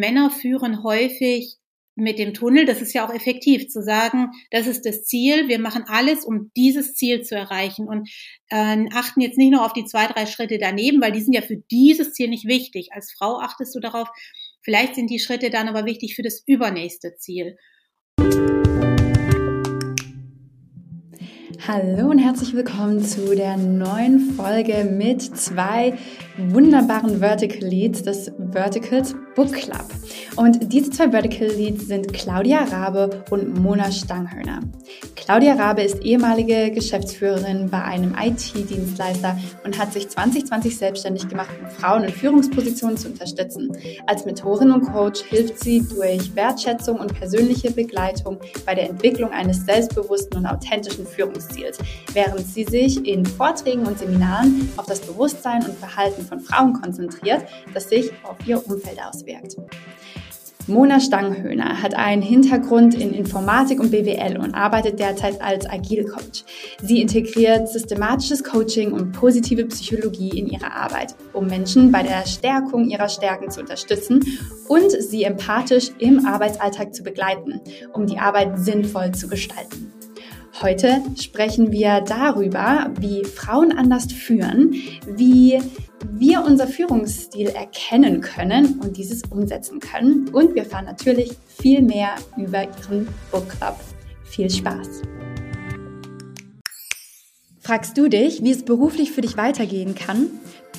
Männer führen häufig mit dem Tunnel, das ist ja auch effektiv, zu sagen, das ist das Ziel, wir machen alles, um dieses Ziel zu erreichen und äh, achten jetzt nicht nur auf die zwei, drei Schritte daneben, weil die sind ja für dieses Ziel nicht wichtig. Als Frau achtest du darauf, vielleicht sind die Schritte dann aber wichtig für das übernächste Ziel. Hallo und herzlich willkommen zu der neuen Folge mit zwei wunderbaren Vertical Leads des Verticals Book Club. Und diese zwei Vertical Leads sind Claudia Rabe und Mona Stanghörner. Claudia Rabe ist ehemalige Geschäftsführerin bei einem IT-Dienstleister und hat sich 2020 selbstständig gemacht, um Frauen in Führungspositionen zu unterstützen. Als Mentorin und Coach hilft sie durch Wertschätzung und persönliche Begleitung bei der Entwicklung eines selbstbewussten und authentischen Führungsstils, während sie sich in Vorträgen und Seminaren auf das Bewusstsein und Verhalten von Frauen konzentriert, das sich auf ihr Umfeld auswirkt. Mona Stanghöhner hat einen Hintergrund in Informatik und BWL und arbeitet derzeit als Agile Coach. Sie integriert systematisches Coaching und positive Psychologie in ihre Arbeit, um Menschen bei der Stärkung ihrer Stärken zu unterstützen und sie empathisch im Arbeitsalltag zu begleiten, um die Arbeit sinnvoll zu gestalten. Heute sprechen wir darüber, wie Frauen anders führen, wie wir unser Führungsstil erkennen können und dieses umsetzen können. Und wir fahren natürlich viel mehr über Ihren Book Club. Viel Spaß! Fragst du dich, wie es beruflich für dich weitergehen kann?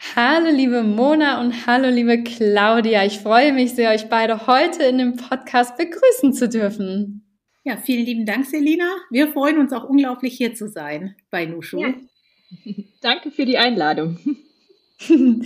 Hallo liebe Mona und hallo liebe Claudia. Ich freue mich sehr, euch beide heute in dem Podcast begrüßen zu dürfen. Ja, vielen lieben Dank, Selina. Wir freuen uns auch unglaublich hier zu sein bei Nushu. Ja. Danke für die Einladung.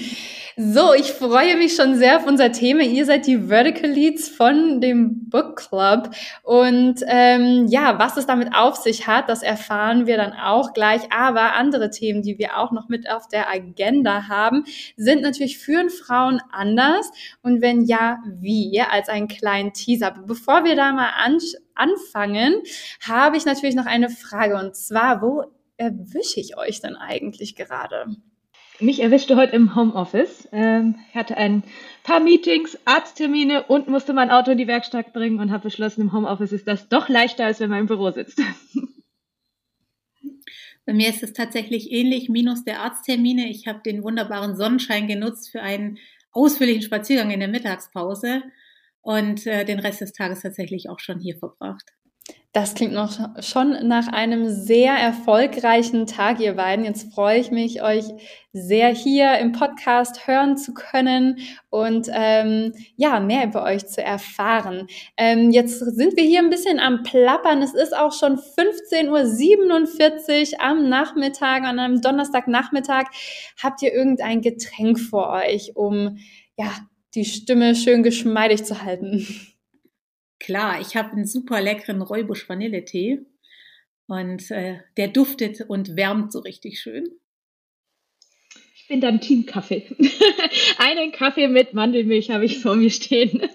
So, ich freue mich schon sehr auf unser Thema. Ihr seid die Vertical Leads von dem Book Club. Und ähm, ja, was es damit auf sich hat, das erfahren wir dann auch gleich. Aber andere Themen, die wir auch noch mit auf der Agenda haben, sind natürlich führen Frauen anders? Und wenn ja, wie? Als einen kleinen Teaser. Bevor wir da mal an anfangen, habe ich natürlich noch eine Frage. Und zwar, wo erwische ich euch denn eigentlich gerade? Mich erwischte heute im Homeoffice. Ähm, hatte ein paar Meetings, Arzttermine und musste mein Auto in die Werkstatt bringen und habe beschlossen, im Homeoffice ist das doch leichter, als wenn man im Büro sitzt. Bei mir ist es tatsächlich ähnlich, minus der Arzttermine. Ich habe den wunderbaren Sonnenschein genutzt für einen ausführlichen Spaziergang in der Mittagspause und äh, den Rest des Tages tatsächlich auch schon hier verbracht. Das klingt noch schon nach einem sehr erfolgreichen Tag, ihr beiden. Jetzt freue ich mich, euch sehr hier im Podcast hören zu können und ähm, ja, mehr über euch zu erfahren. Ähm, jetzt sind wir hier ein bisschen am Plappern. Es ist auch schon 15.47 Uhr am Nachmittag, an einem Donnerstagnachmittag. Habt ihr irgendein Getränk vor euch, um ja, die Stimme schön geschmeidig zu halten? Klar, ich habe einen super leckeren Räubusch Vanilletee und äh, der duftet und wärmt so richtig schön. bin dann Team Kaffee. Einen Kaffee mit Mandelmilch habe ich vor mir stehen.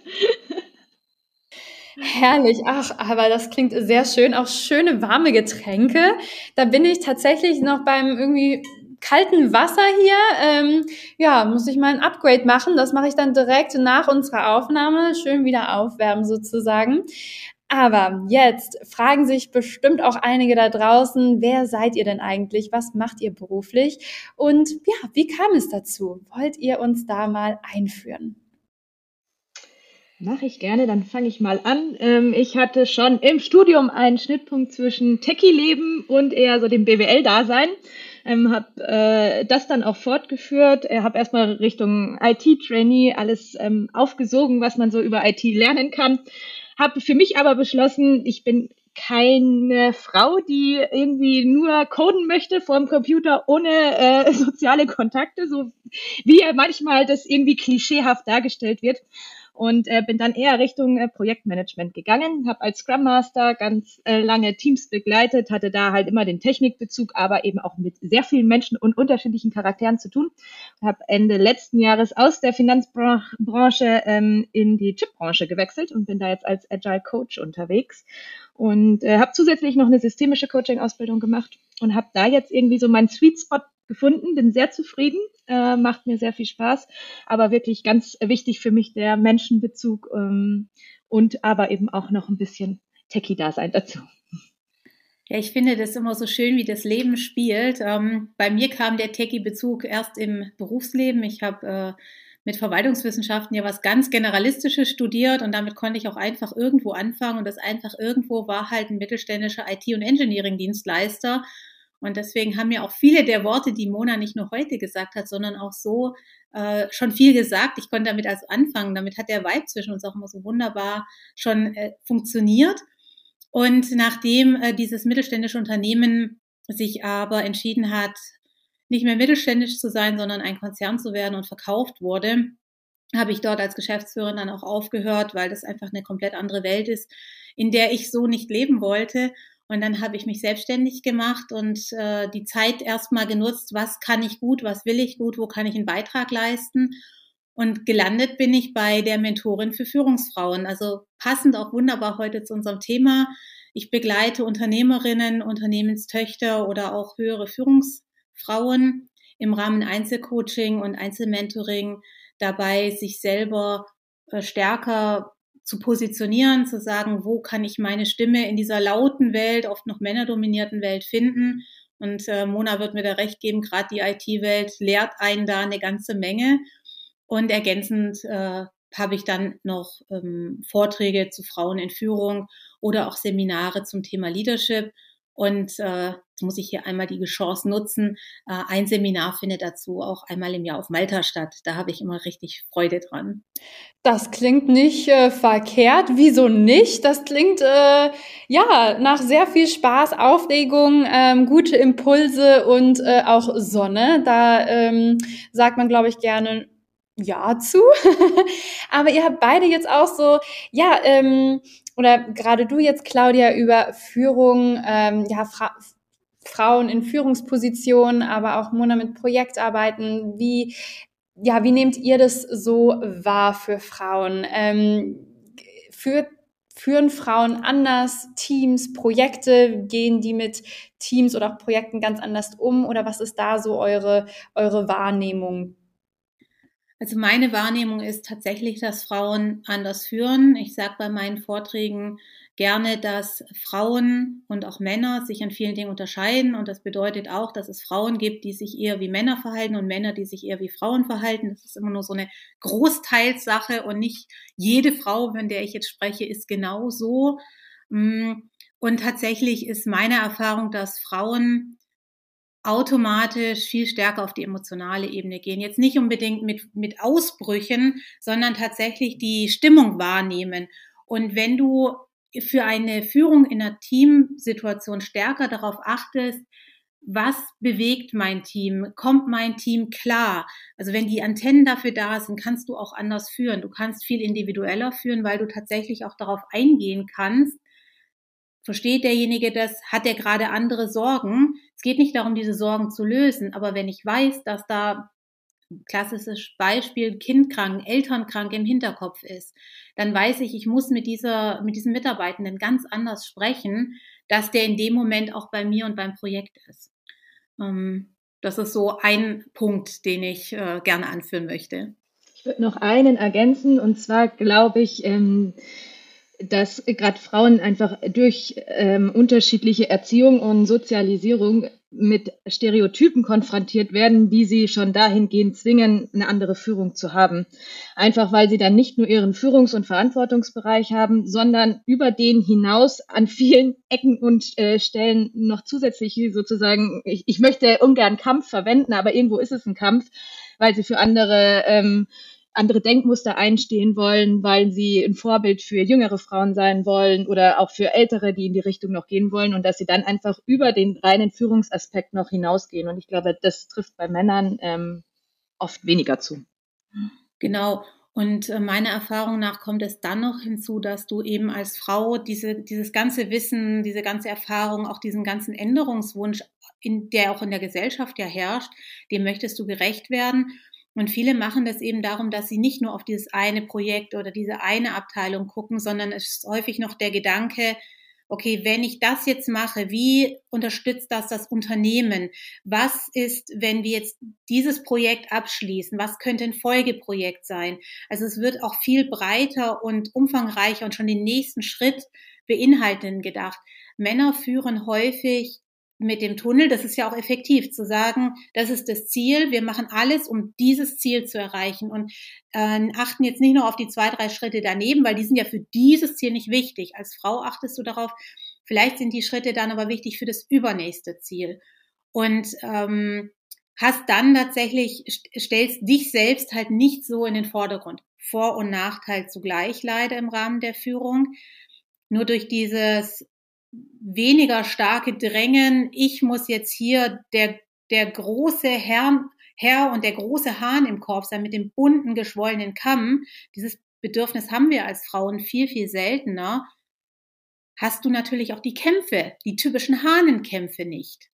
Herrlich, ach, aber das klingt sehr schön. Auch schöne warme Getränke. Da bin ich tatsächlich noch beim irgendwie kalten Wasser hier. Ähm, ja, muss ich mal ein Upgrade machen. Das mache ich dann direkt nach unserer Aufnahme. Schön wieder aufwärmen sozusagen. Aber jetzt fragen sich bestimmt auch einige da draußen, wer seid ihr denn eigentlich? Was macht ihr beruflich? Und ja, wie kam es dazu? Wollt ihr uns da mal einführen? Mache ich gerne, dann fange ich mal an. Ähm, ich hatte schon im Studium einen Schnittpunkt zwischen Techie-Leben und eher so dem BWL-Dasein. Ähm, habe äh, das dann auch fortgeführt. Äh, habe erstmal Richtung IT-Trainee alles ähm, aufgesogen, was man so über IT lernen kann. Habe für mich aber beschlossen, ich bin keine Frau, die irgendwie nur coden möchte vor dem Computer ohne äh, soziale Kontakte, so wie manchmal das irgendwie klischeehaft dargestellt wird und äh, bin dann eher Richtung äh, Projektmanagement gegangen, habe als Scrum Master ganz äh, lange Teams begleitet, hatte da halt immer den Technikbezug, aber eben auch mit sehr vielen Menschen und unterschiedlichen Charakteren zu tun. Habe Ende letzten Jahres aus der Finanzbranche ähm, in die Chipbranche gewechselt und bin da jetzt als Agile Coach unterwegs und äh, habe zusätzlich noch eine systemische Coaching-Ausbildung gemacht und habe da jetzt irgendwie so meinen Sweet Spot gefunden, bin sehr zufrieden, äh, macht mir sehr viel Spaß, aber wirklich ganz wichtig für mich der Menschenbezug ähm, und aber eben auch noch ein bisschen Techie-Dasein dazu. Ja, ich finde das immer so schön, wie das Leben spielt. Ähm, bei mir kam der Techie-Bezug erst im Berufsleben. Ich habe äh, mit Verwaltungswissenschaften ja was ganz Generalistisches studiert und damit konnte ich auch einfach irgendwo anfangen und das einfach irgendwo war halt ein mittelständischer IT- und Engineering-Dienstleister und deswegen haben mir auch viele der Worte, die Mona nicht nur heute gesagt hat, sondern auch so äh, schon viel gesagt. Ich konnte damit also anfangen. Damit hat der Vibe zwischen uns auch immer so wunderbar schon äh, funktioniert. Und nachdem äh, dieses mittelständische Unternehmen sich aber entschieden hat, nicht mehr mittelständisch zu sein, sondern ein Konzern zu werden und verkauft wurde, habe ich dort als Geschäftsführerin dann auch aufgehört, weil das einfach eine komplett andere Welt ist, in der ich so nicht leben wollte und dann habe ich mich selbstständig gemacht und äh, die Zeit erstmal genutzt, was kann ich gut, was will ich gut, wo kann ich einen Beitrag leisten. Und gelandet bin ich bei der Mentorin für Führungsfrauen. Also passend auch wunderbar heute zu unserem Thema. Ich begleite Unternehmerinnen, Unternehmenstöchter oder auch höhere Führungsfrauen im Rahmen Einzelcoaching und Einzelmentoring dabei, sich selber äh, stärker zu positionieren, zu sagen, wo kann ich meine Stimme in dieser lauten Welt, oft noch männerdominierten Welt finden. Und äh, Mona wird mir da recht geben, gerade die IT-Welt lehrt einen da eine ganze Menge. Und ergänzend äh, habe ich dann noch ähm, Vorträge zu Frauen in Führung oder auch Seminare zum Thema Leadership. Und äh, jetzt muss ich hier einmal die Chance nutzen. Äh, ein Seminar findet dazu auch einmal im Jahr auf Malta statt. Da habe ich immer richtig Freude dran. Das klingt nicht äh, verkehrt. Wieso nicht? Das klingt äh, ja nach sehr viel Spaß, Aufregung, ähm, gute Impulse und äh, auch Sonne. Da ähm, sagt man, glaube ich, gerne ja zu. Aber ihr habt beide jetzt auch so, ja, ähm, oder gerade du jetzt, Claudia, über Führung, ähm, ja, Fra Frauen in Führungspositionen, aber auch Mona mit Projektarbeiten. Wie, ja, wie nehmt ihr das so wahr für Frauen? Ähm, führt Führen Frauen anders Teams, Projekte? Gehen die mit Teams oder auch Projekten ganz anders um? Oder was ist da so eure, eure Wahrnehmung also meine Wahrnehmung ist tatsächlich, dass Frauen anders führen. Ich sage bei meinen Vorträgen gerne, dass Frauen und auch Männer sich an vielen Dingen unterscheiden. Und das bedeutet auch, dass es Frauen gibt, die sich eher wie Männer verhalten und Männer, die sich eher wie Frauen verhalten. Das ist immer nur so eine Großteilssache und nicht jede Frau, von der ich jetzt spreche, ist genau so. Mm, und tatsächlich ist meine Erfahrung, dass Frauen automatisch viel stärker auf die emotionale Ebene gehen. Jetzt nicht unbedingt mit, mit Ausbrüchen, sondern tatsächlich die Stimmung wahrnehmen. Und wenn du für eine Führung in einer Teamsituation stärker darauf achtest, was bewegt mein Team? Kommt mein Team klar? Also wenn die Antennen dafür da sind, kannst du auch anders führen. Du kannst viel individueller führen, weil du tatsächlich auch darauf eingehen kannst, Versteht derjenige das? Hat er gerade andere Sorgen? Es geht nicht darum, diese Sorgen zu lösen, aber wenn ich weiß, dass da klassisches Beispiel Kind krank, Eltern krank im Hinterkopf ist, dann weiß ich, ich muss mit dieser, mit diesem Mitarbeitenden ganz anders sprechen, dass der in dem Moment auch bei mir und beim Projekt ist. Ähm, das ist so ein Punkt, den ich äh, gerne anführen möchte. Ich würde noch einen ergänzen und zwar glaube ich, ähm, dass gerade Frauen einfach durch ähm, unterschiedliche Erziehung und Sozialisierung mit Stereotypen konfrontiert werden, die sie schon dahingehend zwingen, eine andere Führung zu haben. Einfach weil sie dann nicht nur ihren Führungs- und Verantwortungsbereich haben, sondern über den hinaus an vielen Ecken und äh, Stellen noch zusätzlich sozusagen, ich, ich möchte ungern Kampf verwenden, aber irgendwo ist es ein Kampf, weil sie für andere ähm, andere Denkmuster einstehen wollen, weil sie ein Vorbild für jüngere Frauen sein wollen oder auch für ältere, die in die Richtung noch gehen wollen und dass sie dann einfach über den reinen Führungsaspekt noch hinausgehen. Und ich glaube, das trifft bei Männern ähm, oft weniger zu. Genau. Und äh, meiner Erfahrung nach kommt es dann noch hinzu, dass du eben als Frau diese, dieses ganze Wissen, diese ganze Erfahrung, auch diesen ganzen Änderungswunsch, in, der auch in der Gesellschaft ja herrscht, dem möchtest du gerecht werden. Und viele machen das eben darum, dass sie nicht nur auf dieses eine Projekt oder diese eine Abteilung gucken, sondern es ist häufig noch der Gedanke, okay, wenn ich das jetzt mache, wie unterstützt das das Unternehmen? Was ist, wenn wir jetzt dieses Projekt abschließen? Was könnte ein Folgeprojekt sein? Also es wird auch viel breiter und umfangreicher und schon den nächsten Schritt beinhalten gedacht. Männer führen häufig mit dem Tunnel, das ist ja auch effektiv, zu sagen, das ist das Ziel, wir machen alles, um dieses Ziel zu erreichen und äh, achten jetzt nicht nur auf die zwei, drei Schritte daneben, weil die sind ja für dieses Ziel nicht wichtig. Als Frau achtest du darauf, vielleicht sind die Schritte dann aber wichtig für das übernächste Ziel. Und ähm, hast dann tatsächlich, stellst dich selbst halt nicht so in den Vordergrund. Vor- und Nachteil zugleich leider im Rahmen der Führung. Nur durch dieses weniger starke Drängen, ich muss jetzt hier der, der große Herr, Herr und der große Hahn im Korb sein mit dem bunten, geschwollenen Kamm. Dieses Bedürfnis haben wir als Frauen viel, viel seltener. Hast du natürlich auch die Kämpfe, die typischen Hahnenkämpfe nicht.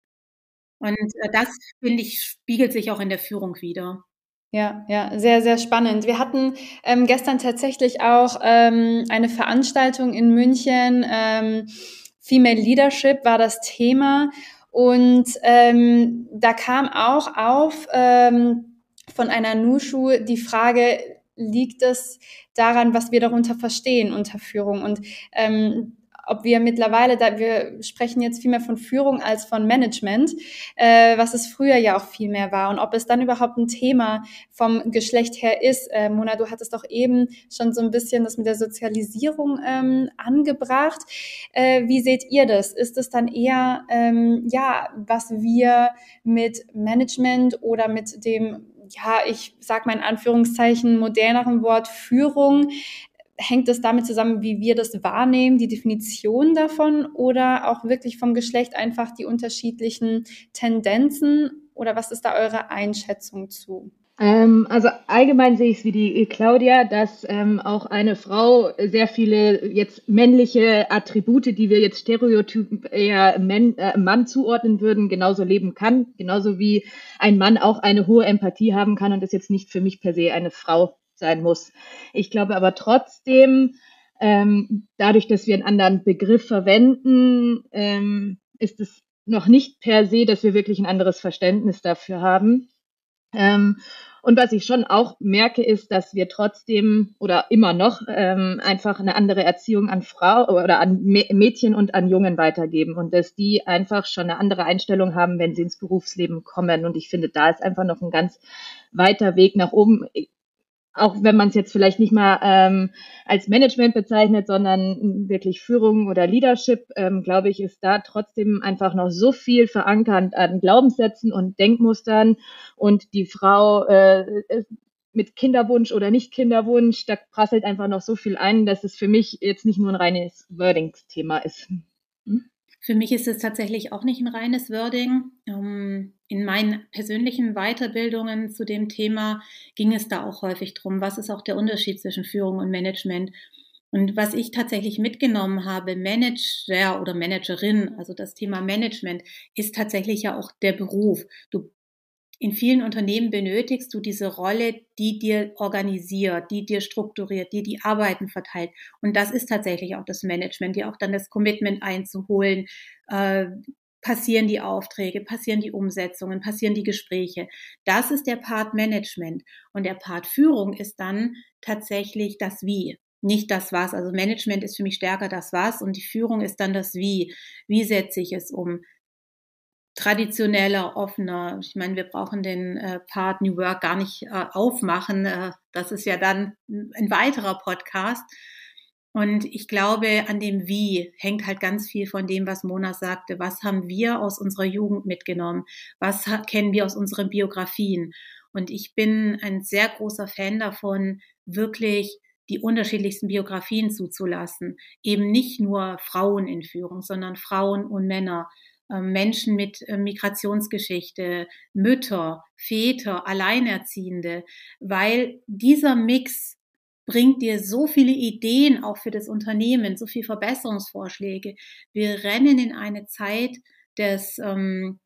Und äh, das, finde ich, spiegelt sich auch in der Führung wieder. Ja, ja, sehr, sehr spannend. Wir hatten ähm, gestern tatsächlich auch ähm, eine Veranstaltung in München. Ähm, Female Leadership war das Thema. Und ähm, da kam auch auf ähm, von einer Nushu die Frage, liegt es daran, was wir darunter verstehen unter Führung? Und ähm, ob wir mittlerweile, da wir sprechen jetzt viel mehr von Führung als von Management, äh, was es früher ja auch viel mehr war und ob es dann überhaupt ein Thema vom Geschlecht her ist. Äh, Mona, du hattest doch eben schon so ein bisschen das mit der Sozialisierung ähm, angebracht. Äh, wie seht ihr das? Ist es dann eher, ähm, ja, was wir mit Management oder mit dem ja, ich sag mal in Anführungszeichen moderneren Wort Führung hängt es damit zusammen, wie wir das wahrnehmen, die Definition davon oder auch wirklich vom Geschlecht einfach die unterschiedlichen Tendenzen oder was ist da eure Einschätzung zu? Ähm, also allgemein sehe ich es wie die Claudia, dass ähm, auch eine Frau sehr viele jetzt männliche Attribute, die wir jetzt stereotyp eher Men äh, Mann zuordnen würden, genauso leben kann, genauso wie ein Mann auch eine hohe Empathie haben kann und das jetzt nicht für mich per se eine Frau sein muss. Ich glaube aber trotzdem, ähm, dadurch, dass wir einen anderen Begriff verwenden, ähm, ist es noch nicht per se, dass wir wirklich ein anderes Verständnis dafür haben. Ähm, und was ich schon auch merke, ist, dass wir trotzdem oder immer noch ähm, einfach eine andere Erziehung an Frau oder an Mädchen und an Jungen weitergeben und dass die einfach schon eine andere Einstellung haben, wenn sie ins Berufsleben kommen. Und ich finde, da ist einfach noch ein ganz weiter Weg nach oben auch wenn man es jetzt vielleicht nicht mal ähm, als Management bezeichnet, sondern wirklich Führung oder Leadership, ähm, glaube ich, ist da trotzdem einfach noch so viel verankert an Glaubenssätzen und Denkmustern und die Frau äh, mit Kinderwunsch oder nicht Kinderwunsch, da prasselt einfach noch so viel ein, dass es für mich jetzt nicht nur ein reines Wordings-Thema ist. Hm? Für mich ist es tatsächlich auch nicht ein reines Wording. Ähm, in meinen persönlichen Weiterbildungen zu dem Thema ging es da auch häufig drum, was ist auch der Unterschied zwischen Führung und Management. Und was ich tatsächlich mitgenommen habe, Manager oder Managerin, also das Thema Management, ist tatsächlich ja auch der Beruf. Du in vielen Unternehmen benötigst du diese Rolle, die dir organisiert, die dir strukturiert, die die Arbeiten verteilt. Und das ist tatsächlich auch das Management, dir auch dann das Commitment einzuholen. Äh, passieren die Aufträge, passieren die Umsetzungen, passieren die Gespräche. Das ist der Part Management. Und der Part Führung ist dann tatsächlich das Wie nicht das Was. Also Management ist für mich stärker das Was und die Führung ist dann das Wie. Wie setze ich es um? Traditioneller, offener. Ich meine, wir brauchen den äh, Part New Work gar nicht äh, aufmachen. Äh, das ist ja dann ein weiterer Podcast. Und ich glaube, an dem Wie hängt halt ganz viel von dem, was Mona sagte. Was haben wir aus unserer Jugend mitgenommen? Was kennen wir aus unseren Biografien? Und ich bin ein sehr großer Fan davon, wirklich die unterschiedlichsten Biografien zuzulassen. Eben nicht nur Frauen in Führung, sondern Frauen und Männer, Menschen mit äh, Migrationsgeschichte, Mütter, Väter, Alleinerziehende, weil dieser Mix bringt dir so viele Ideen auch für das Unternehmen, so viele Verbesserungsvorschläge. Wir rennen in eine Zeit des, ähm,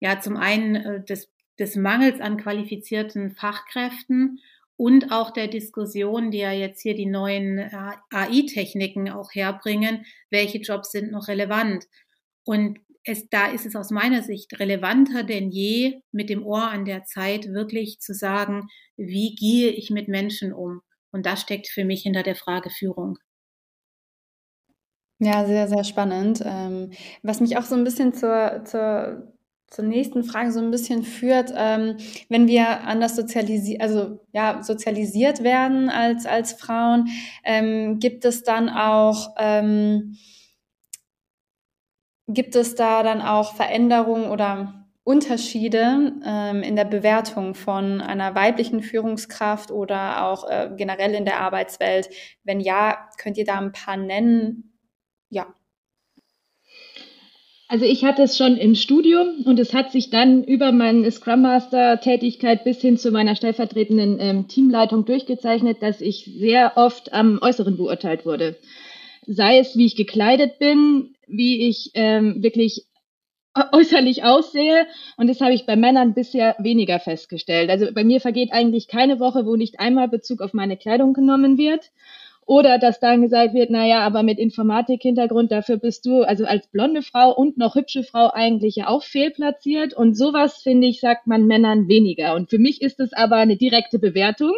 ja, zum einen äh, des, des Mangels an qualifizierten Fachkräften und auch der Diskussion, die ja jetzt hier die neuen äh, AI-Techniken auch herbringen, welche Jobs sind noch relevant. Und es, da ist es aus meiner Sicht relevanter denn je, mit dem Ohr an der Zeit wirklich zu sagen, wie gehe ich mit Menschen um? Und das steckt für mich hinter der Frage Führung. Ja, sehr, sehr spannend. Ähm, was mich auch so ein bisschen zur, zur, zur nächsten Frage so ein bisschen führt, ähm, wenn wir anders sozialisiert, also ja, sozialisiert werden als, als Frauen, ähm, gibt es dann auch Gibt es da dann auch Veränderungen oder Unterschiede ähm, in der Bewertung von einer weiblichen Führungskraft oder auch äh, generell in der Arbeitswelt? Wenn ja, könnt ihr da ein paar nennen? Ja. Also ich hatte es schon im Studium und es hat sich dann über meine Scrum Master Tätigkeit bis hin zu meiner stellvertretenden ähm, Teamleitung durchgezeichnet, dass ich sehr oft am Äußeren beurteilt wurde. Sei es, wie ich gekleidet bin, wie ich ähm, wirklich äußerlich aussehe. Und das habe ich bei Männern bisher weniger festgestellt. Also bei mir vergeht eigentlich keine Woche, wo nicht einmal Bezug auf meine Kleidung genommen wird. Oder dass dann gesagt wird, naja, aber mit Informatik-Hintergrund, dafür bist du also als blonde Frau und noch hübsche Frau eigentlich ja auch fehlplatziert. Und sowas, finde ich, sagt man Männern weniger. Und für mich ist es aber eine direkte Bewertung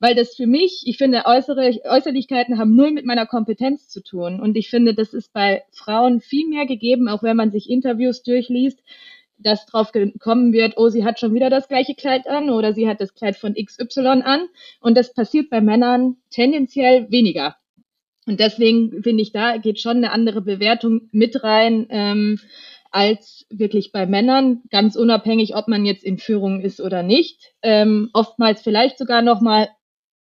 weil das für mich, ich finde, äußere, Äußerlichkeiten haben null mit meiner Kompetenz zu tun. Und ich finde, das ist bei Frauen viel mehr gegeben, auch wenn man sich Interviews durchliest, dass drauf gekommen wird, oh, sie hat schon wieder das gleiche Kleid an oder sie hat das Kleid von XY an. Und das passiert bei Männern tendenziell weniger. Und deswegen finde ich, da geht schon eine andere Bewertung mit rein. Ähm, als wirklich bei Männern, ganz unabhängig, ob man jetzt in Führung ist oder nicht. Ähm, oftmals vielleicht sogar noch mal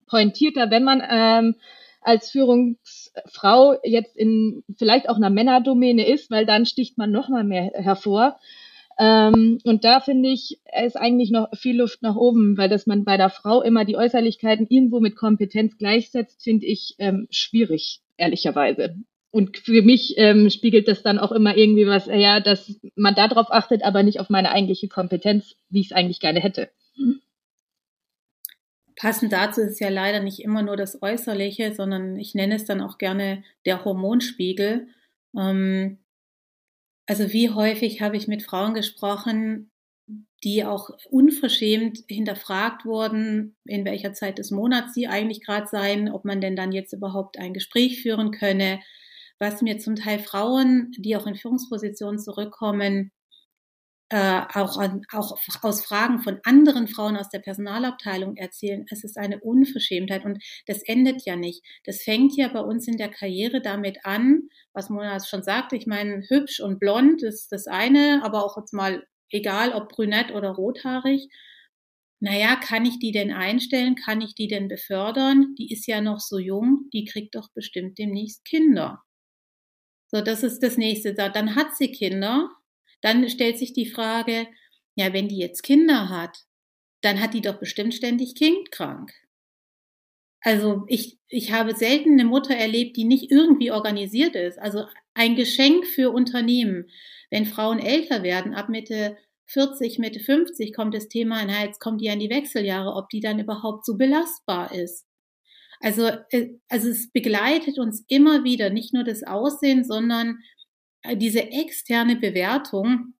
pointierter, wenn man ähm, als Führungsfrau jetzt in vielleicht auch einer Männerdomäne ist, weil dann sticht man noch mal mehr hervor. Ähm, und da finde ich, ist eigentlich noch viel Luft nach oben, weil dass man bei der Frau immer die Äußerlichkeiten irgendwo mit Kompetenz gleichsetzt, finde ich ähm, schwierig, ehrlicherweise. Und für mich ähm, spiegelt das dann auch immer irgendwie was, ja, dass man darauf achtet, aber nicht auf meine eigentliche Kompetenz, wie ich es eigentlich gerne hätte. Passend dazu ist ja leider nicht immer nur das Äußerliche, sondern ich nenne es dann auch gerne der Hormonspiegel. Ähm, also wie häufig habe ich mit Frauen gesprochen, die auch unverschämt hinterfragt wurden, in welcher Zeit des Monats sie eigentlich gerade seien, ob man denn dann jetzt überhaupt ein Gespräch führen könne, was mir zum Teil Frauen, die auch in Führungspositionen zurückkommen, äh, auch, auch aus Fragen von anderen Frauen aus der Personalabteilung erzählen. Es ist eine Unverschämtheit und das endet ja nicht. Das fängt ja bei uns in der Karriere damit an, was Mona schon sagte. Ich meine, hübsch und blond ist das eine, aber auch jetzt mal egal, ob brünett oder rothaarig. Naja, kann ich die denn einstellen? Kann ich die denn befördern? Die ist ja noch so jung, die kriegt doch bestimmt demnächst Kinder. So, das ist das nächste. Dann hat sie Kinder dann stellt sich die Frage, ja, wenn die jetzt Kinder hat, dann hat die doch bestimmt ständig kindkrank. Also ich, ich habe selten eine Mutter erlebt, die nicht irgendwie organisiert ist. Also ein Geschenk für Unternehmen. Wenn Frauen älter werden, ab Mitte 40, Mitte 50 kommt das Thema, na, jetzt kommt die an die Wechseljahre, ob die dann überhaupt so belastbar ist. Also, äh, also es begleitet uns immer wieder, nicht nur das Aussehen, sondern diese externe Bewertung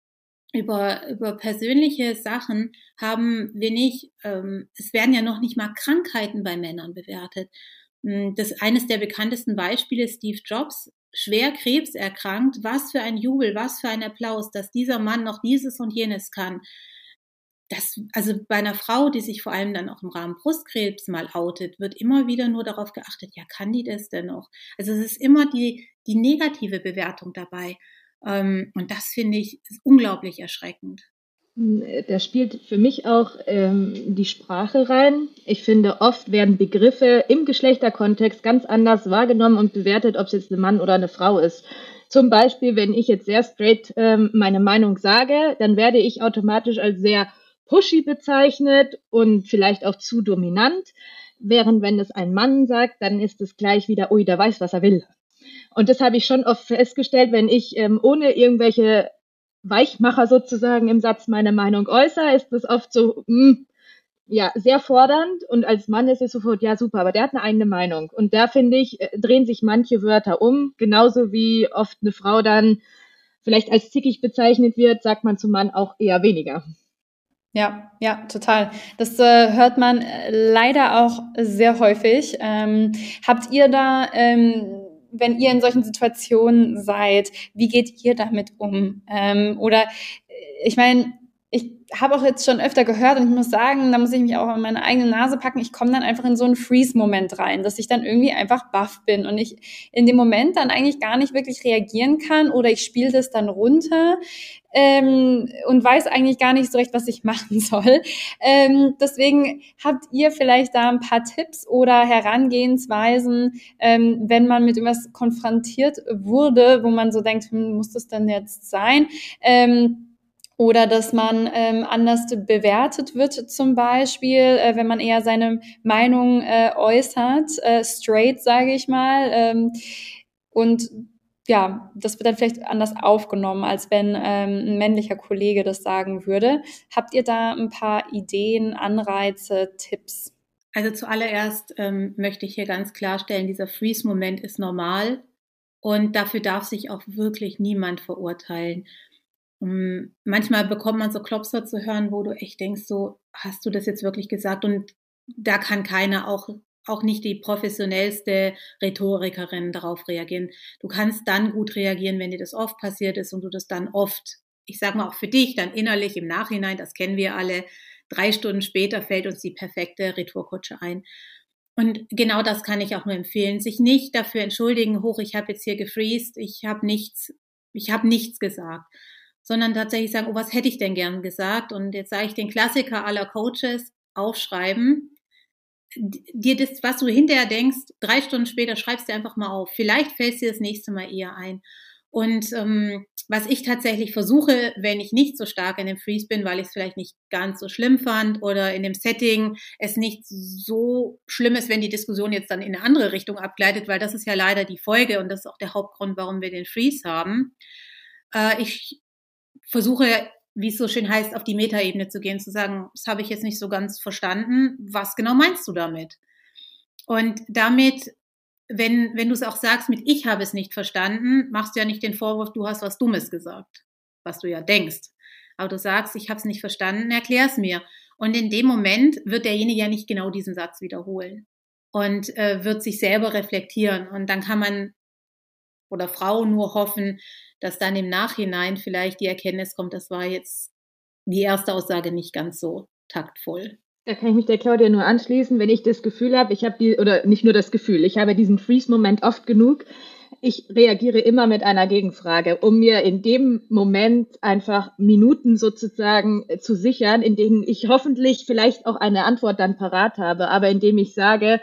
über, über persönliche Sachen haben wir nicht, ähm, es werden ja noch nicht mal Krankheiten bei Männern bewertet. Hm, das eines der bekanntesten Beispiele Steve Jobs, schwer Krebs erkrankt, was für ein Jubel, was für ein Applaus, dass dieser Mann noch dieses und jenes kann. Das, also bei einer Frau, die sich vor allem dann auch im Rahmen Brustkrebs mal outet, wird immer wieder nur darauf geachtet, ja, kann die das denn noch? Also es ist immer die, die negative Bewertung dabei. Ähm, und das finde ich unglaublich erschreckend. Da spielt für mich auch ähm, die Sprache rein. Ich finde, oft werden Begriffe im Geschlechterkontext ganz anders wahrgenommen und bewertet, ob es jetzt ein Mann oder eine Frau ist. Zum Beispiel, wenn ich jetzt sehr straight ähm, meine Meinung sage, dann werde ich automatisch als sehr pushy bezeichnet und vielleicht auch zu dominant. Während wenn es ein Mann sagt, dann ist es gleich wieder, ui, der weiß, was er will. Und das habe ich schon oft festgestellt, wenn ich ähm, ohne irgendwelche Weichmacher sozusagen im Satz meine Meinung äußere, ist das oft so, mh, hm, ja, sehr fordernd und als Mann ist es sofort, ja, super, aber der hat eine eigene Meinung. Und da finde ich, äh, drehen sich manche Wörter um, genauso wie oft eine Frau dann vielleicht als zickig bezeichnet wird, sagt man zum Mann auch eher weniger. Ja, ja, total. Das äh, hört man äh, leider auch sehr häufig. Ähm, habt ihr da ähm, wenn ihr in solchen Situationen seid, wie geht ihr damit um? Ähm, oder äh, ich meine, ich habe auch jetzt schon öfter gehört und ich muss sagen, da muss ich mich auch an meine eigene Nase packen. Ich komme dann einfach in so einen Freeze-Moment rein, dass ich dann irgendwie einfach baff bin und ich in dem Moment dann eigentlich gar nicht wirklich reagieren kann oder ich spiele das dann runter ähm, und weiß eigentlich gar nicht so recht, was ich machen soll. Ähm, deswegen habt ihr vielleicht da ein paar Tipps oder Herangehensweisen, ähm, wenn man mit etwas konfrontiert wurde, wo man so denkt, hm, muss das denn jetzt sein? Ähm, oder dass man ähm, anders bewertet wird, zum Beispiel, äh, wenn man eher seine Meinung äh, äußert, äh, straight, sage ich mal. Ähm, und ja, das wird dann vielleicht anders aufgenommen, als wenn ähm, ein männlicher Kollege das sagen würde. Habt ihr da ein paar Ideen, Anreize, Tipps? Also zuallererst ähm, möchte ich hier ganz klarstellen, dieser Freeze-Moment ist normal und dafür darf sich auch wirklich niemand verurteilen. Um, manchmal bekommt man so Klopser zu hören, wo du echt denkst, so hast du das jetzt wirklich gesagt? Und da kann keiner auch auch nicht die professionellste Rhetorikerin darauf reagieren. Du kannst dann gut reagieren, wenn dir das oft passiert ist und du das dann oft, ich sag mal auch für dich, dann innerlich im Nachhinein, das kennen wir alle, drei Stunden später fällt uns die perfekte Retourkutsche ein. Und genau das kann ich auch nur empfehlen, sich nicht dafür entschuldigen, hoch, ich habe jetzt hier gefreezed, ich habe nichts, ich habe nichts gesagt, sondern tatsächlich sagen, oh, was hätte ich denn gern gesagt? Und jetzt sage ich den Klassiker aller Coaches, aufschreiben, dir das, was du hinterher denkst, drei Stunden später schreibst du einfach mal auf. Vielleicht fällt dir das nächste Mal eher ein. Und ähm, was ich tatsächlich versuche, wenn ich nicht so stark in dem Freeze bin, weil ich es vielleicht nicht ganz so schlimm fand oder in dem Setting es nicht so schlimm ist, wenn die Diskussion jetzt dann in eine andere Richtung abgleitet, weil das ist ja leider die Folge und das ist auch der Hauptgrund, warum wir den Freeze haben. Äh, ich versuche wie es so schön heißt, auf die Metaebene zu gehen, zu sagen, das habe ich jetzt nicht so ganz verstanden. Was genau meinst du damit? Und damit, wenn, wenn du es auch sagst mit ich habe es nicht verstanden, machst du ja nicht den Vorwurf, du hast was Dummes gesagt, was du ja denkst. Aber du sagst, ich habe es nicht verstanden, erklär es mir. Und in dem Moment wird derjenige ja nicht genau diesen Satz wiederholen und äh, wird sich selber reflektieren. Und dann kann man oder Frau nur hoffen, dass dann im Nachhinein vielleicht die Erkenntnis kommt, das war jetzt die erste Aussage nicht ganz so taktvoll. Da kann ich mich der Claudia nur anschließen, wenn ich das Gefühl habe, ich habe die, oder nicht nur das Gefühl, ich habe diesen Freeze-Moment oft genug. Ich reagiere immer mit einer Gegenfrage, um mir in dem Moment einfach Minuten sozusagen zu sichern, in denen ich hoffentlich vielleicht auch eine Antwort dann parat habe, aber indem ich sage,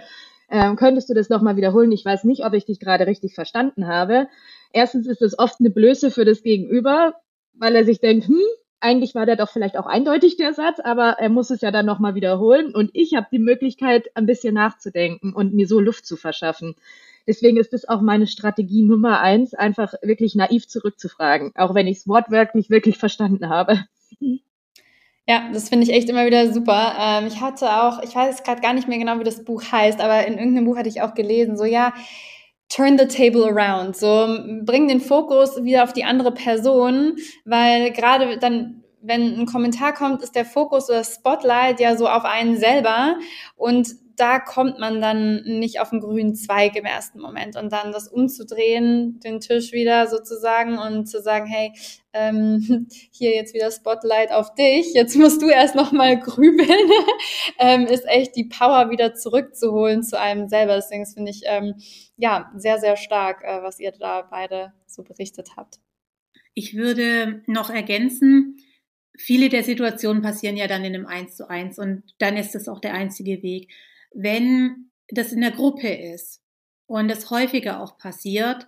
äh, könntest du das nochmal wiederholen? Ich weiß nicht, ob ich dich gerade richtig verstanden habe. Erstens ist es oft eine Blöße für das Gegenüber, weil er sich denkt, hm, eigentlich war der doch vielleicht auch eindeutig der Satz, aber er muss es ja dann nochmal wiederholen. Und ich habe die Möglichkeit, ein bisschen nachzudenken und mir so Luft zu verschaffen. Deswegen ist das auch meine Strategie Nummer eins, einfach wirklich naiv zurückzufragen, auch wenn ich es wortwörtlich wirklich verstanden habe. Ja, das finde ich echt immer wieder super. Ähm, ich hatte auch, ich weiß gerade gar nicht mehr genau, wie das Buch heißt, aber in irgendeinem Buch hatte ich auch gelesen, so ja, turn the table around, so bring den Fokus wieder auf die andere Person, weil gerade dann wenn ein Kommentar kommt, ist der Fokus oder Spotlight ja so auf einen selber. Und da kommt man dann nicht auf den grünen Zweig im ersten Moment und dann das umzudrehen, den Tisch wieder sozusagen und zu sagen, hey, ähm, hier jetzt wieder Spotlight auf dich, jetzt musst du erst noch mal grübeln, ähm, ist echt die Power wieder zurückzuholen zu einem selber. Deswegen finde ich ähm, ja sehr sehr stark, äh, was ihr da beide so berichtet habt. Ich würde noch ergänzen, viele der Situationen passieren ja dann in einem Eins zu eins und dann ist das auch der einzige Weg. Wenn das in der Gruppe ist und das häufiger auch passiert,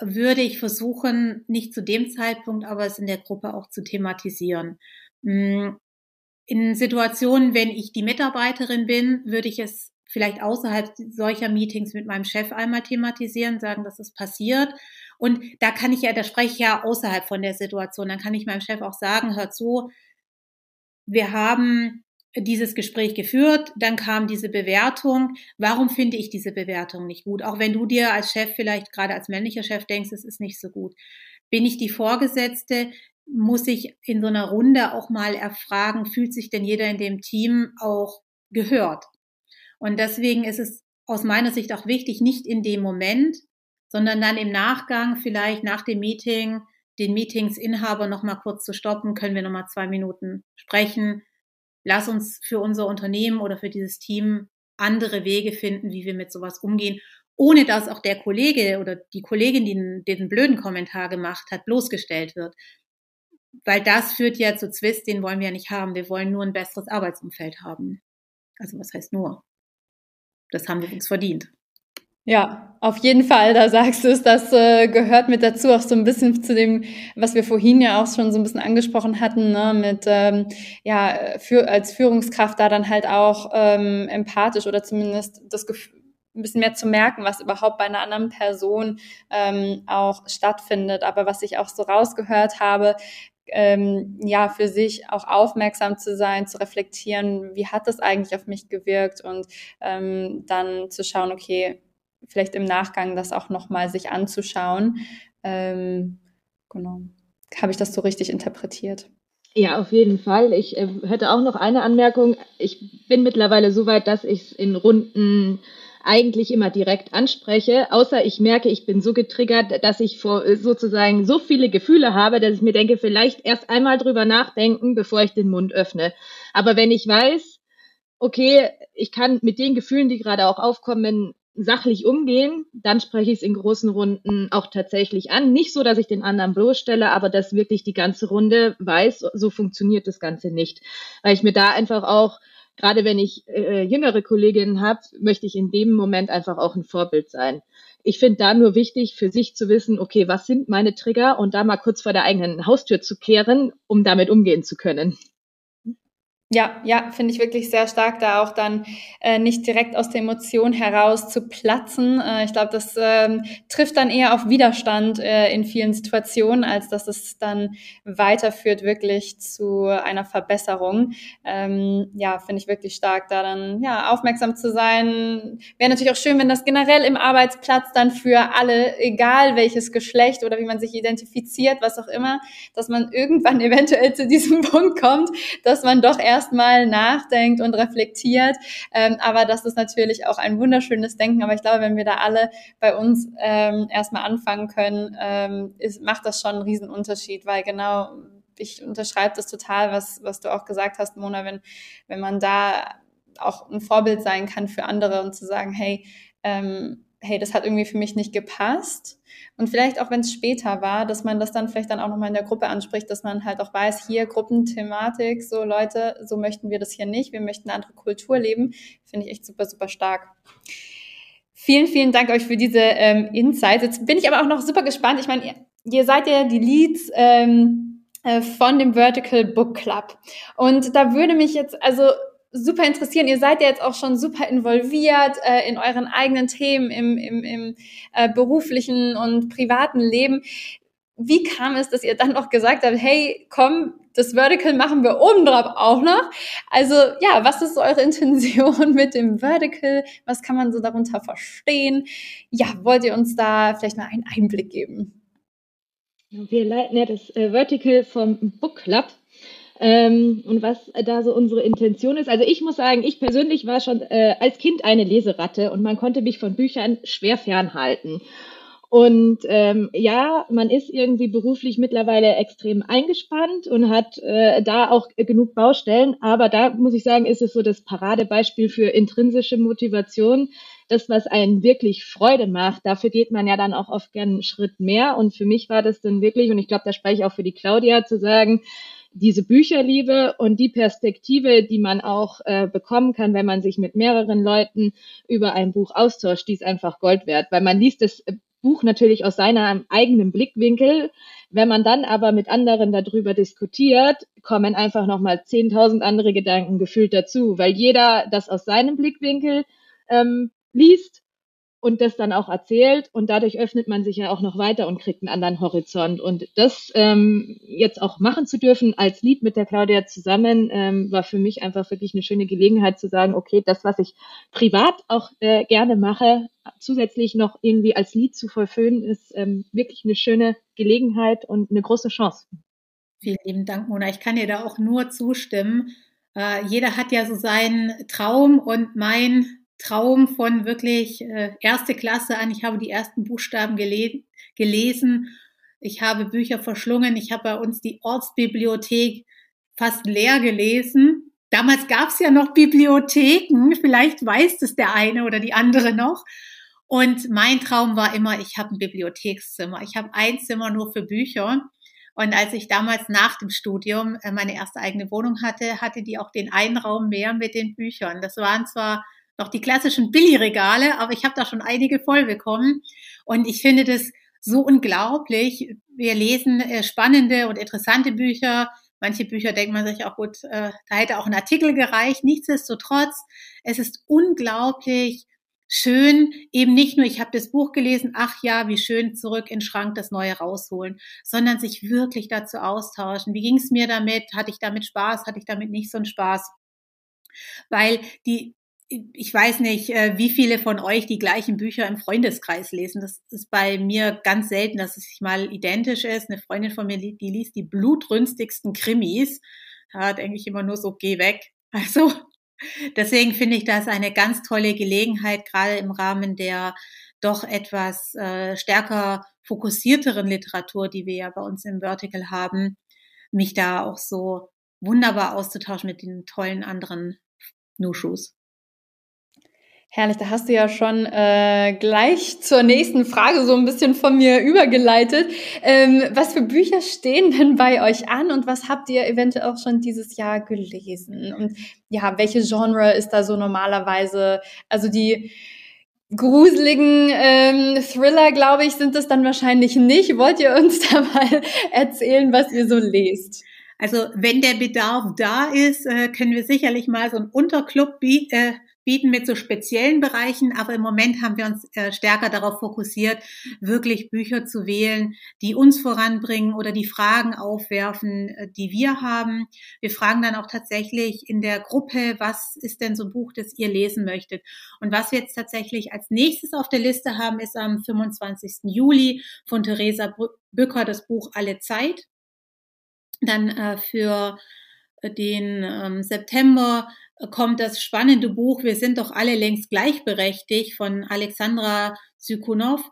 würde ich versuchen, nicht zu dem Zeitpunkt, aber es in der Gruppe auch zu thematisieren. Hm, in Situationen, wenn ich die Mitarbeiterin bin, würde ich es vielleicht außerhalb solcher Meetings mit meinem Chef einmal thematisieren, sagen, dass es passiert. Und da kann ich ja, da spreche ich ja außerhalb von der Situation. Dann kann ich meinem Chef auch sagen, hör zu, wir haben dieses Gespräch geführt, dann kam diese Bewertung. Warum finde ich diese Bewertung nicht gut? Auch wenn du dir als Chef vielleicht gerade als männlicher Chef denkst, es ist nicht so gut. Bin ich die Vorgesetzte? Muss ich in so einer Runde auch mal erfragen, fühlt sich denn jeder in dem Team auch gehört? Und deswegen ist es aus meiner Sicht auch wichtig, nicht in dem Moment, sondern dann im Nachgang, vielleicht nach dem Meeting, den Meetingsinhaber nochmal kurz zu stoppen, können wir nochmal zwei Minuten sprechen, lass uns für unser Unternehmen oder für dieses Team andere Wege finden, wie wir mit sowas umgehen, ohne dass auch der Kollege oder die Kollegin, die den blöden Kommentar gemacht hat, bloßgestellt wird. Weil das führt ja zu Zwist, den wollen wir ja nicht haben. Wir wollen nur ein besseres Arbeitsumfeld haben. Also was heißt nur? Das haben wir uns verdient. Ja, auf jeden Fall, da sagst du es, das äh, gehört mit dazu, auch so ein bisschen zu dem, was wir vorhin ja auch schon so ein bisschen angesprochen hatten, ne, mit ähm, ja, für, als Führungskraft da dann halt auch ähm, empathisch oder zumindest das Gefühl, ein bisschen mehr zu merken, was überhaupt bei einer anderen Person ähm, auch stattfindet. Aber was ich auch so rausgehört habe, ähm, ja, für sich auch aufmerksam zu sein, zu reflektieren, wie hat das eigentlich auf mich gewirkt und ähm, dann zu schauen, okay, vielleicht im Nachgang das auch nochmal sich anzuschauen. Ähm, genau. Habe ich das so richtig interpretiert? Ja, auf jeden Fall. Ich äh, hätte auch noch eine Anmerkung. Ich bin mittlerweile so weit, dass ich es in Runden eigentlich immer direkt anspreche, außer ich merke, ich bin so getriggert, dass ich vor, äh, sozusagen so viele Gefühle habe, dass ich mir denke, vielleicht erst einmal drüber nachdenken, bevor ich den Mund öffne. Aber wenn ich weiß, okay, ich kann mit den Gefühlen, die gerade auch aufkommen, sachlich umgehen, dann spreche ich es in großen Runden auch tatsächlich an. Nicht so, dass ich den anderen bloßstelle, aber dass wirklich die ganze Runde weiß, so funktioniert das Ganze nicht. Weil ich mir da einfach auch, gerade wenn ich äh, jüngere Kolleginnen habe, möchte ich in dem Moment einfach auch ein Vorbild sein. Ich finde da nur wichtig, für sich zu wissen, okay, was sind meine Trigger und da mal kurz vor der eigenen Haustür zu kehren, um damit umgehen zu können. Ja, ja, finde ich wirklich sehr stark, da auch dann äh, nicht direkt aus der Emotion heraus zu platzen. Äh, ich glaube, das ähm, trifft dann eher auf Widerstand äh, in vielen Situationen, als dass es dann weiterführt wirklich zu einer Verbesserung. Ähm, ja, finde ich wirklich stark, da dann ja aufmerksam zu sein. Wäre natürlich auch schön, wenn das generell im Arbeitsplatz dann für alle, egal welches Geschlecht oder wie man sich identifiziert, was auch immer, dass man irgendwann eventuell zu diesem Punkt kommt, dass man doch eher erstmal nachdenkt und reflektiert. Ähm, aber das ist natürlich auch ein wunderschönes Denken. Aber ich glaube, wenn wir da alle bei uns ähm, erstmal anfangen können, ähm, ist, macht das schon einen riesen Unterschied, weil genau ich unterschreibe das total, was, was du auch gesagt hast, Mona, wenn, wenn man da auch ein Vorbild sein kann für andere und zu sagen, hey, ähm, hey, das hat irgendwie für mich nicht gepasst. Und vielleicht auch, wenn es später war, dass man das dann vielleicht dann auch nochmal in der Gruppe anspricht, dass man halt auch weiß, hier Gruppenthematik, so Leute, so möchten wir das hier nicht, wir möchten eine andere Kultur leben, finde ich echt super, super stark. Vielen, vielen Dank euch für diese ähm, Insights. Jetzt bin ich aber auch noch super gespannt. Ich meine, ihr, ihr seid ja die Leads ähm, äh, von dem Vertical Book Club. Und da würde mich jetzt, also super interessieren. Ihr seid ja jetzt auch schon super involviert äh, in euren eigenen Themen im, im, im äh, beruflichen und privaten Leben. Wie kam es, dass ihr dann auch gesagt habt, hey, komm, das Vertical machen wir obendrauf auch noch. Also ja, was ist eure Intention mit dem Vertical? Was kann man so darunter verstehen? Ja, wollt ihr uns da vielleicht mal einen Einblick geben? Wir leiten ja das äh, Vertical vom Book Club. Ähm, und was da so unsere Intention ist. Also ich muss sagen, ich persönlich war schon äh, als Kind eine Leseratte und man konnte mich von Büchern schwer fernhalten. Und ähm, ja, man ist irgendwie beruflich mittlerweile extrem eingespannt und hat äh, da auch genug Baustellen. Aber da muss ich sagen, ist es so das Paradebeispiel für intrinsische Motivation. Das, was einen wirklich Freude macht, dafür geht man ja dann auch oft gern einen Schritt mehr. Und für mich war das dann wirklich, und ich glaube, da spreche ich auch für die Claudia, zu sagen, diese Bücherliebe und die Perspektive, die man auch äh, bekommen kann, wenn man sich mit mehreren Leuten über ein Buch austauscht, die ist einfach Gold wert, weil man liest das Buch natürlich aus seinem eigenen Blickwinkel. Wenn man dann aber mit anderen darüber diskutiert, kommen einfach nochmal 10.000 andere Gedanken gefühlt dazu, weil jeder das aus seinem Blickwinkel ähm, liest und das dann auch erzählt und dadurch öffnet man sich ja auch noch weiter und kriegt einen anderen Horizont und das ähm, jetzt auch machen zu dürfen als Lied mit der Claudia zusammen ähm, war für mich einfach wirklich eine schöne Gelegenheit zu sagen, okay, das was ich privat auch äh, gerne mache, zusätzlich noch irgendwie als Lied zu vollfüllen, ist ähm, wirklich eine schöne Gelegenheit und eine große Chance. Vielen lieben Dank, Mona. Ich kann dir da auch nur zustimmen. Äh, jeder hat ja so seinen Traum und mein Traum von wirklich äh, erste Klasse an. Ich habe die ersten Buchstaben gele gelesen. Ich habe Bücher verschlungen. Ich habe bei uns die Ortsbibliothek fast leer gelesen. Damals gab es ja noch Bibliotheken. Vielleicht weiß es der eine oder die andere noch. Und mein Traum war immer, ich habe ein Bibliothekszimmer. Ich habe ein Zimmer nur für Bücher. Und als ich damals nach dem Studium äh, meine erste eigene Wohnung hatte, hatte die auch den einen Raum mehr mit den Büchern. Das waren zwar noch die klassischen Billigregale, aber ich habe da schon einige voll bekommen. Und ich finde das so unglaublich. Wir lesen äh, spannende und interessante Bücher. Manche Bücher denkt man sich auch gut, äh, da hätte auch ein Artikel gereicht. Nichtsdestotrotz, es ist unglaublich schön, eben nicht nur, ich habe das Buch gelesen, ach ja, wie schön, zurück in den Schrank das Neue rausholen, sondern sich wirklich dazu austauschen. Wie ging es mir damit? Hatte ich damit Spaß? Hatte ich damit nicht so einen Spaß? Weil die ich weiß nicht, äh, wie viele von euch die gleichen Bücher im Freundeskreis lesen. Das ist bei mir ganz selten, dass es sich mal identisch ist. Eine Freundin von mir, die liest die blutrünstigsten Krimis. Da denke ich immer nur so, geh weg. Also, deswegen finde ich das eine ganz tolle Gelegenheit, gerade im Rahmen der doch etwas äh, stärker fokussierteren Literatur, die wir ja bei uns im Vertical haben, mich da auch so wunderbar auszutauschen mit den tollen anderen No-Shoes. Herrlich, da hast du ja schon äh, gleich zur nächsten Frage so ein bisschen von mir übergeleitet. Ähm, was für Bücher stehen denn bei euch an und was habt ihr eventuell auch schon dieses Jahr gelesen? Und ja, welche Genre ist da so normalerweise? Also die gruseligen ähm, Thriller, glaube ich, sind es dann wahrscheinlich nicht. Wollt ihr uns da mal erzählen, was ihr so lest? Also wenn der Bedarf da ist, äh, können wir sicherlich mal so einen Unterclub bieten. Äh, bieten mit so speziellen Bereichen, aber im Moment haben wir uns äh, stärker darauf fokussiert, wirklich Bücher zu wählen, die uns voranbringen oder die Fragen aufwerfen, äh, die wir haben. Wir fragen dann auch tatsächlich in der Gruppe, was ist denn so ein Buch, das ihr lesen möchtet? Und was wir jetzt tatsächlich als nächstes auf der Liste haben, ist am 25. Juli von Theresa Bücker das Buch Alle Zeit. Dann äh, für den ähm, September kommt das spannende Buch Wir sind doch alle längst gleichberechtigt von Alexandra Sykunov.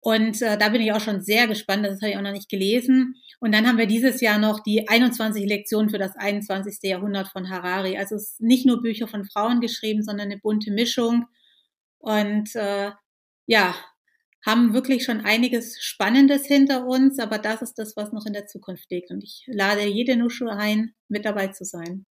Und äh, da bin ich auch schon sehr gespannt, das habe ich auch noch nicht gelesen. Und dann haben wir dieses Jahr noch die 21 Lektionen für das 21. Jahrhundert von Harari. Also es ist nicht nur Bücher von Frauen geschrieben, sondern eine bunte Mischung. Und äh, ja, haben wirklich schon einiges Spannendes hinter uns, aber das ist das, was noch in der Zukunft liegt. Und ich lade jede Nusche ein, mit dabei zu sein.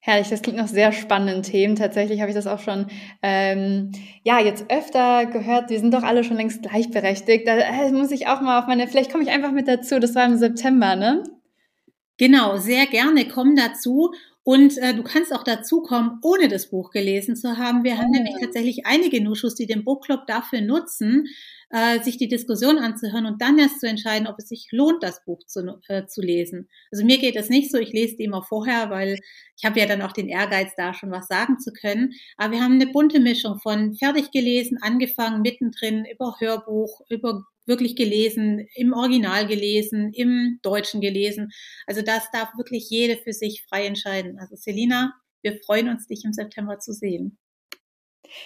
Herrlich, das klingt nach sehr spannenden Themen. Tatsächlich habe ich das auch schon ähm, ja jetzt öfter gehört. Wir sind doch alle schon längst gleichberechtigt. Da äh, muss ich auch mal auf meine. Vielleicht komme ich einfach mit dazu. Das war im September, ne? Genau, sehr gerne. Komm dazu. Und äh, du kannst auch dazu kommen, ohne das Buch gelesen zu haben. Wir haben nämlich tatsächlich einige Nuschus, die den Book Club dafür nutzen, äh, sich die Diskussion anzuhören und dann erst zu entscheiden, ob es sich lohnt, das Buch zu, äh, zu lesen. Also mir geht es nicht so, ich lese die immer vorher, weil ich habe ja dann auch den Ehrgeiz, da schon was sagen zu können. Aber wir haben eine bunte Mischung von fertig gelesen, angefangen, mittendrin, über Hörbuch, über wirklich gelesen, im Original gelesen, im Deutschen gelesen. Also das darf wirklich jede für sich frei entscheiden. Also Selina, wir freuen uns, dich im September zu sehen.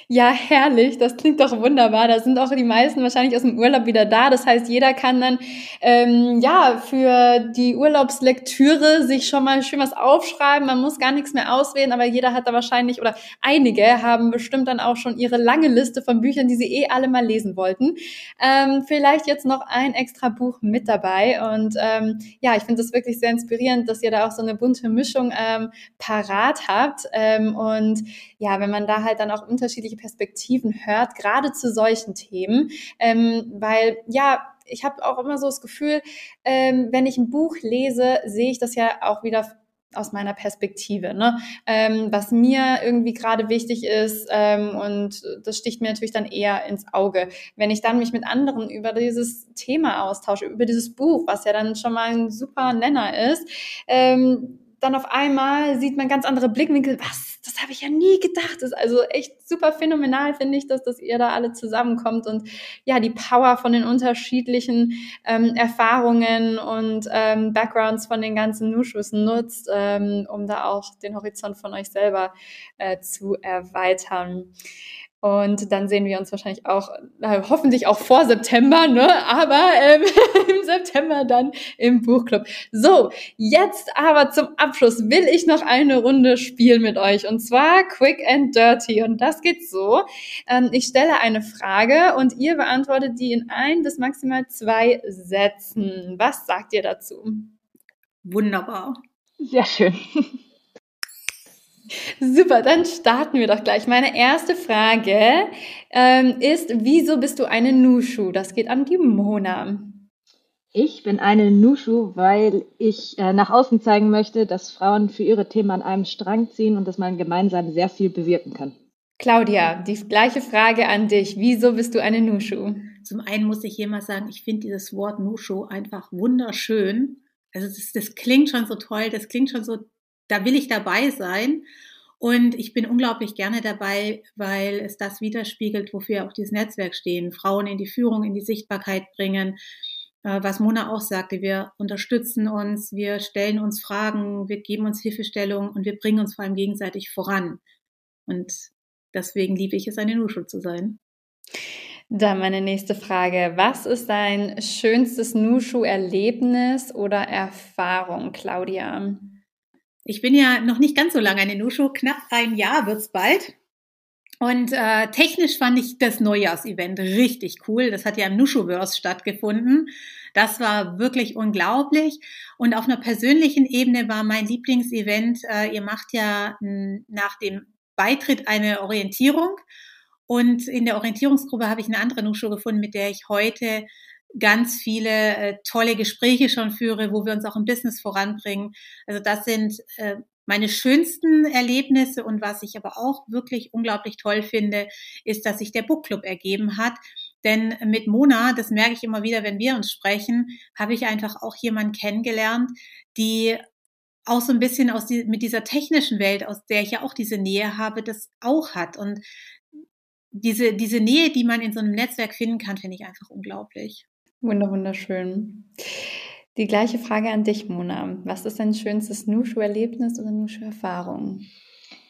Ja, herrlich. Das klingt doch wunderbar. Da sind auch die meisten wahrscheinlich aus dem Urlaub wieder da. Das heißt, jeder kann dann ähm, ja für die Urlaubslektüre sich schon mal schön was aufschreiben. Man muss gar nichts mehr auswählen, aber jeder hat da wahrscheinlich oder einige haben bestimmt dann auch schon ihre lange Liste von Büchern, die sie eh alle mal lesen wollten. Ähm, vielleicht jetzt noch ein extra Buch mit dabei. Und ähm, ja, ich finde das wirklich sehr inspirierend, dass ihr da auch so eine bunte Mischung ähm, parat habt. Ähm, und ja, wenn man da halt dann auch unterschiedliche Perspektiven hört, gerade zu solchen Themen, ähm, weil ja, ich habe auch immer so das Gefühl, ähm, wenn ich ein Buch lese, sehe ich das ja auch wieder aus meiner Perspektive, ne? ähm, was mir irgendwie gerade wichtig ist ähm, und das sticht mir natürlich dann eher ins Auge. Wenn ich dann mich mit anderen über dieses Thema austausche, über dieses Buch, was ja dann schon mal ein super Nenner ist, ähm, dann auf einmal sieht man ganz andere Blickwinkel. Was? Das habe ich ja nie gedacht. Das ist also echt super phänomenal, finde ich, dass, dass ihr da alle zusammenkommt und ja, die Power von den unterschiedlichen ähm, Erfahrungen und ähm, Backgrounds von den ganzen Nushus nutzt, ähm, um da auch den Horizont von euch selber äh, zu erweitern. Und dann sehen wir uns wahrscheinlich auch, äh, hoffentlich auch vor September, ne? aber ähm, im September dann im Buchclub. So, jetzt aber zum Abschluss will ich noch eine Runde spielen mit euch und zwar Quick and Dirty. Und das geht so. Ähm, ich stelle eine Frage und ihr beantwortet die in ein bis maximal zwei Sätzen. Was sagt ihr dazu? Wunderbar. Sehr schön. Super, dann starten wir doch gleich. Meine erste Frage ähm, ist, wieso bist du eine Nushu? Das geht an die Mona. Ich bin eine Nushu, weil ich äh, nach außen zeigen möchte, dass Frauen für ihre Themen an einem Strang ziehen und dass man gemeinsam sehr viel bewirken kann. Claudia, die gleiche Frage an dich. Wieso bist du eine Nushu? Zum einen muss ich hier mal sagen, ich finde dieses Wort Nushu einfach wunderschön. Also das, das klingt schon so toll, das klingt schon so, da will ich dabei sein. Und ich bin unglaublich gerne dabei, weil es das widerspiegelt, wofür auch dieses Netzwerk stehen. Frauen in die Führung, in die Sichtbarkeit bringen. Äh, was Mona auch sagte, wir unterstützen uns, wir stellen uns Fragen, wir geben uns Hilfestellung und wir bringen uns vor allem gegenseitig voran. Und deswegen liebe ich es, eine Nushu zu sein. Dann meine nächste Frage. Was ist dein schönstes Nushu-Erlebnis oder Erfahrung, Claudia? Ich bin ja noch nicht ganz so lange eine Nushu, knapp ein Jahr wird's bald. Und äh, technisch fand ich das Neujahrsevent richtig cool. Das hat ja im Nushuverse stattgefunden. Das war wirklich unglaublich. Und auf einer persönlichen Ebene war mein Lieblingsevent, äh, ihr macht ja nach dem Beitritt eine Orientierung. Und in der Orientierungsgruppe habe ich eine andere Nushu gefunden, mit der ich heute ganz viele äh, tolle Gespräche schon führe, wo wir uns auch im Business voranbringen. Also das sind äh, meine schönsten Erlebnisse und was ich aber auch wirklich unglaublich toll finde, ist, dass sich der Book Club ergeben hat. Denn mit Mona, das merke ich immer wieder, wenn wir uns sprechen, habe ich einfach auch jemanden kennengelernt, die auch so ein bisschen aus die, mit dieser technischen Welt, aus der ich ja auch diese Nähe habe, das auch hat. Und diese, diese Nähe, die man in so einem Netzwerk finden kann, finde ich einfach unglaublich. Wunder, wunderschön. Die gleiche Frage an dich, Mona. Was ist dein schönstes Nushu-Erlebnis oder Nushu-Erfahrung?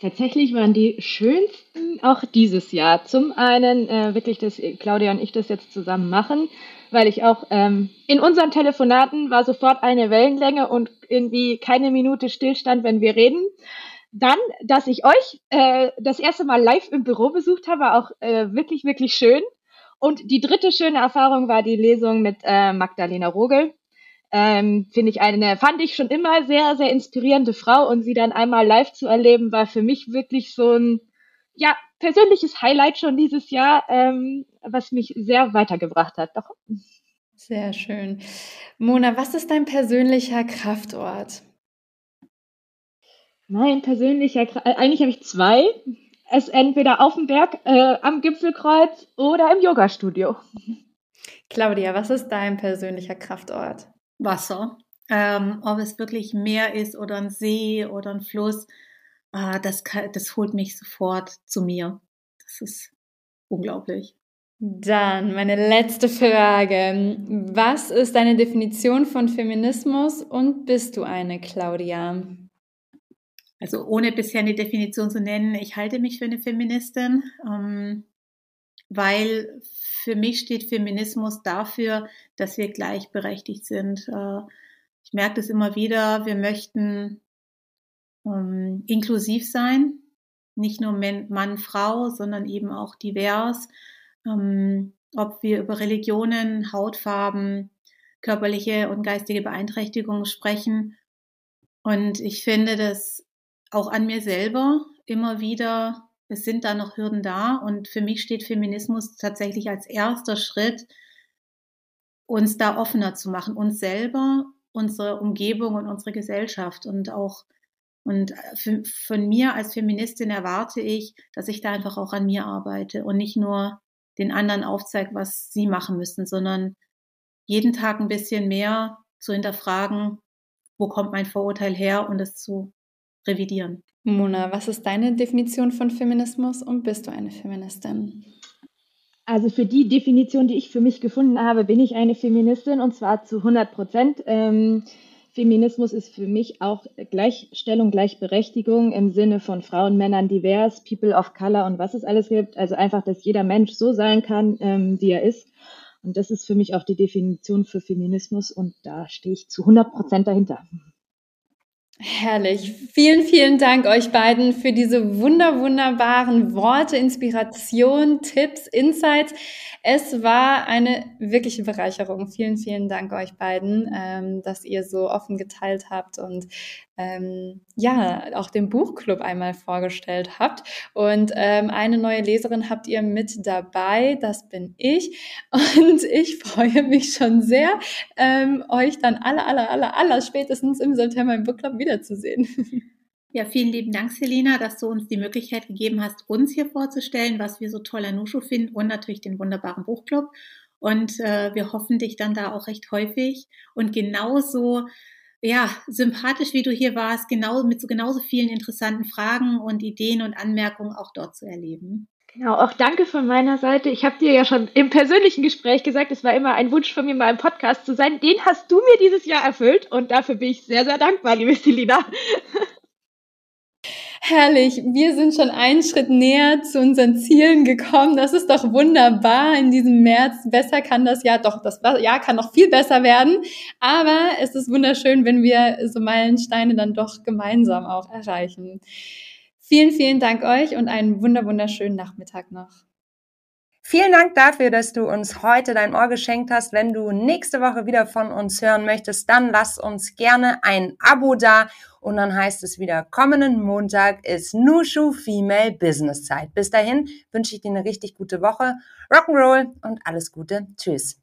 Tatsächlich waren die schönsten auch dieses Jahr. Zum einen äh, wirklich, dass Claudia und ich das jetzt zusammen machen, weil ich auch ähm, in unseren Telefonaten war sofort eine Wellenlänge und irgendwie keine Minute Stillstand, wenn wir reden. Dann, dass ich euch äh, das erste Mal live im Büro besucht habe, war auch äh, wirklich, wirklich schön. Und die dritte schöne Erfahrung war die Lesung mit äh, Magdalena Rogel. Ähm, finde ich eine, fand ich schon immer sehr, sehr inspirierende Frau und sie dann einmal live zu erleben, war für mich wirklich so ein, ja, persönliches Highlight schon dieses Jahr, ähm, was mich sehr weitergebracht hat. Doch. Sehr schön. Mona, was ist dein persönlicher Kraftort? Mein persönlicher, äh, eigentlich habe ich zwei. Es entweder auf dem Berg, äh, am Gipfelkreuz oder im Yogastudio. Claudia, was ist dein persönlicher Kraftort? Wasser. Ähm, ob es wirklich Meer ist oder ein See oder ein Fluss, äh, das, das holt mich sofort zu mir. Das ist unglaublich. Dann meine letzte Frage. Was ist deine Definition von Feminismus und bist du eine, Claudia? Also ohne bisher eine Definition zu nennen, ich halte mich für eine Feministin, ähm, weil für mich steht Feminismus dafür, dass wir gleichberechtigt sind. Äh, ich merke das immer wieder, wir möchten ähm, inklusiv sein, nicht nur Mann, Frau, sondern eben auch divers ähm, ob wir über Religionen, Hautfarben, körperliche und geistige Beeinträchtigungen sprechen. Und ich finde das auch an mir selber immer wieder, es sind da noch Hürden da. Und für mich steht Feminismus tatsächlich als erster Schritt, uns da offener zu machen, uns selber, unsere Umgebung und unsere Gesellschaft und auch und für, von mir als Feministin erwarte ich, dass ich da einfach auch an mir arbeite und nicht nur den anderen aufzeigt, was sie machen müssen, sondern jeden Tag ein bisschen mehr zu hinterfragen, wo kommt mein Vorurteil her und es zu revidieren. Mona, was ist deine Definition von Feminismus und bist du eine Feministin? Also für die Definition, die ich für mich gefunden habe, bin ich eine Feministin und zwar zu 100 Prozent. Ähm, Feminismus ist für mich auch Gleichstellung, Gleichberechtigung im Sinne von Frauen, Männern divers, People of Color und was es alles gibt. Also einfach, dass jeder Mensch so sein kann, ähm, wie er ist. Und das ist für mich auch die Definition für Feminismus und da stehe ich zu 100 Prozent dahinter. Herrlich. Vielen, vielen Dank euch beiden für diese wunder, wunderbaren Worte, Inspiration, Tipps, Insights. Es war eine wirkliche Bereicherung. Vielen, vielen Dank euch beiden, ähm, dass ihr so offen geteilt habt und ähm, ja, auch den Buchclub einmal vorgestellt habt. Und ähm, eine neue Leserin habt ihr mit dabei, das bin ich. Und ich freue mich schon sehr, ähm, euch dann alle, alle, alle, aller spätestens im September im Bookclub wiederzusehen. Ja, vielen lieben Dank, Selina, dass du uns die Möglichkeit gegeben hast, uns hier vorzustellen, was wir so toll an Nushu finden und natürlich den wunderbaren Buchclub. Und äh, wir hoffen dich dann da auch recht häufig und genauso ja, sympathisch, wie du hier warst, genau, mit so genauso vielen interessanten Fragen und Ideen und Anmerkungen auch dort zu erleben. Genau, auch danke von meiner Seite. Ich habe dir ja schon im persönlichen Gespräch gesagt, es war immer ein Wunsch von mir, mal im Podcast zu sein. Den hast du mir dieses Jahr erfüllt und dafür bin ich sehr, sehr dankbar, liebe Selina. Herrlich, wir sind schon einen Schritt näher zu unseren Zielen gekommen. Das ist doch wunderbar in diesem März. Besser kann das Jahr, doch das Jahr kann noch viel besser werden. Aber es ist wunderschön, wenn wir so Meilensteine dann doch gemeinsam auch erreichen. Vielen, vielen Dank euch und einen wunder, wunderschönen Nachmittag noch. Vielen Dank dafür, dass du uns heute dein Ohr geschenkt hast. Wenn du nächste Woche wieder von uns hören möchtest, dann lass uns gerne ein Abo da. Und dann heißt es wieder, kommenden Montag ist Nushu Female Business Zeit. Bis dahin wünsche ich dir eine richtig gute Woche. Rock'n'Roll und alles Gute. Tschüss.